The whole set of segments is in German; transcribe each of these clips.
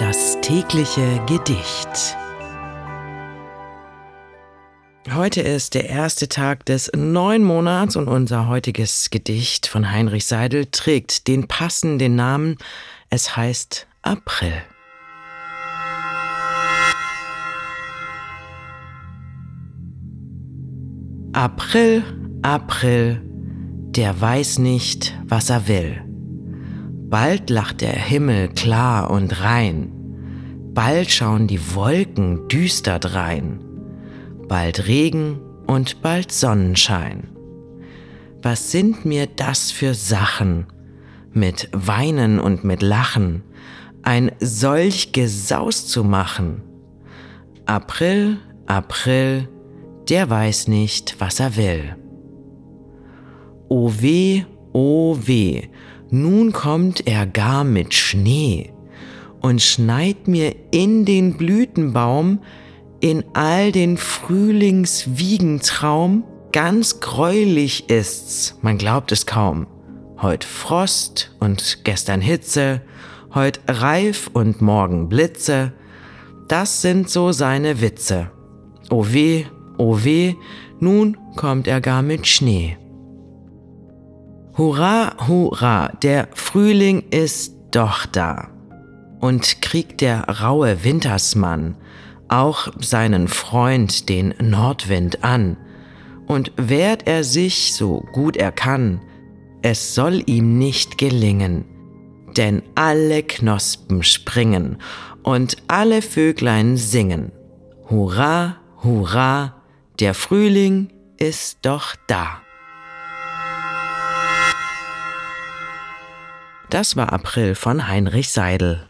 Das tägliche Gedicht. Heute ist der erste Tag des neuen Monats und unser heutiges Gedicht von Heinrich Seidel trägt den passenden Namen. Es heißt April. April, April, der weiß nicht, was er will. Bald lacht der Himmel klar und rein, bald schauen die Wolken düster drein, bald Regen und bald Sonnenschein. Was sind mir das für Sachen, mit Weinen und mit Lachen, ein solch Gesaus zu machen? April, April, der weiß nicht, was er will. O weh, o weh, nun kommt er gar mit Schnee und schneit mir in den Blütenbaum, in all den Frühlingswiegentraum, ganz greulich ist's, man glaubt es kaum. Heut Frost und gestern Hitze, heut Reif und morgen Blitze, das sind so seine Witze. O weh, O weh, nun kommt er gar mit Schnee. Hurra, hurra, der Frühling ist doch da. Und kriegt der raue Wintersmann auch seinen Freund, den Nordwind, an, und wehrt er sich so gut er kann, es soll ihm nicht gelingen, denn alle Knospen springen und alle Vöglein singen. Hurra, hurra, der Frühling ist doch da. Das war April von Heinrich Seidel.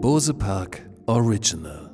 Bose Park Original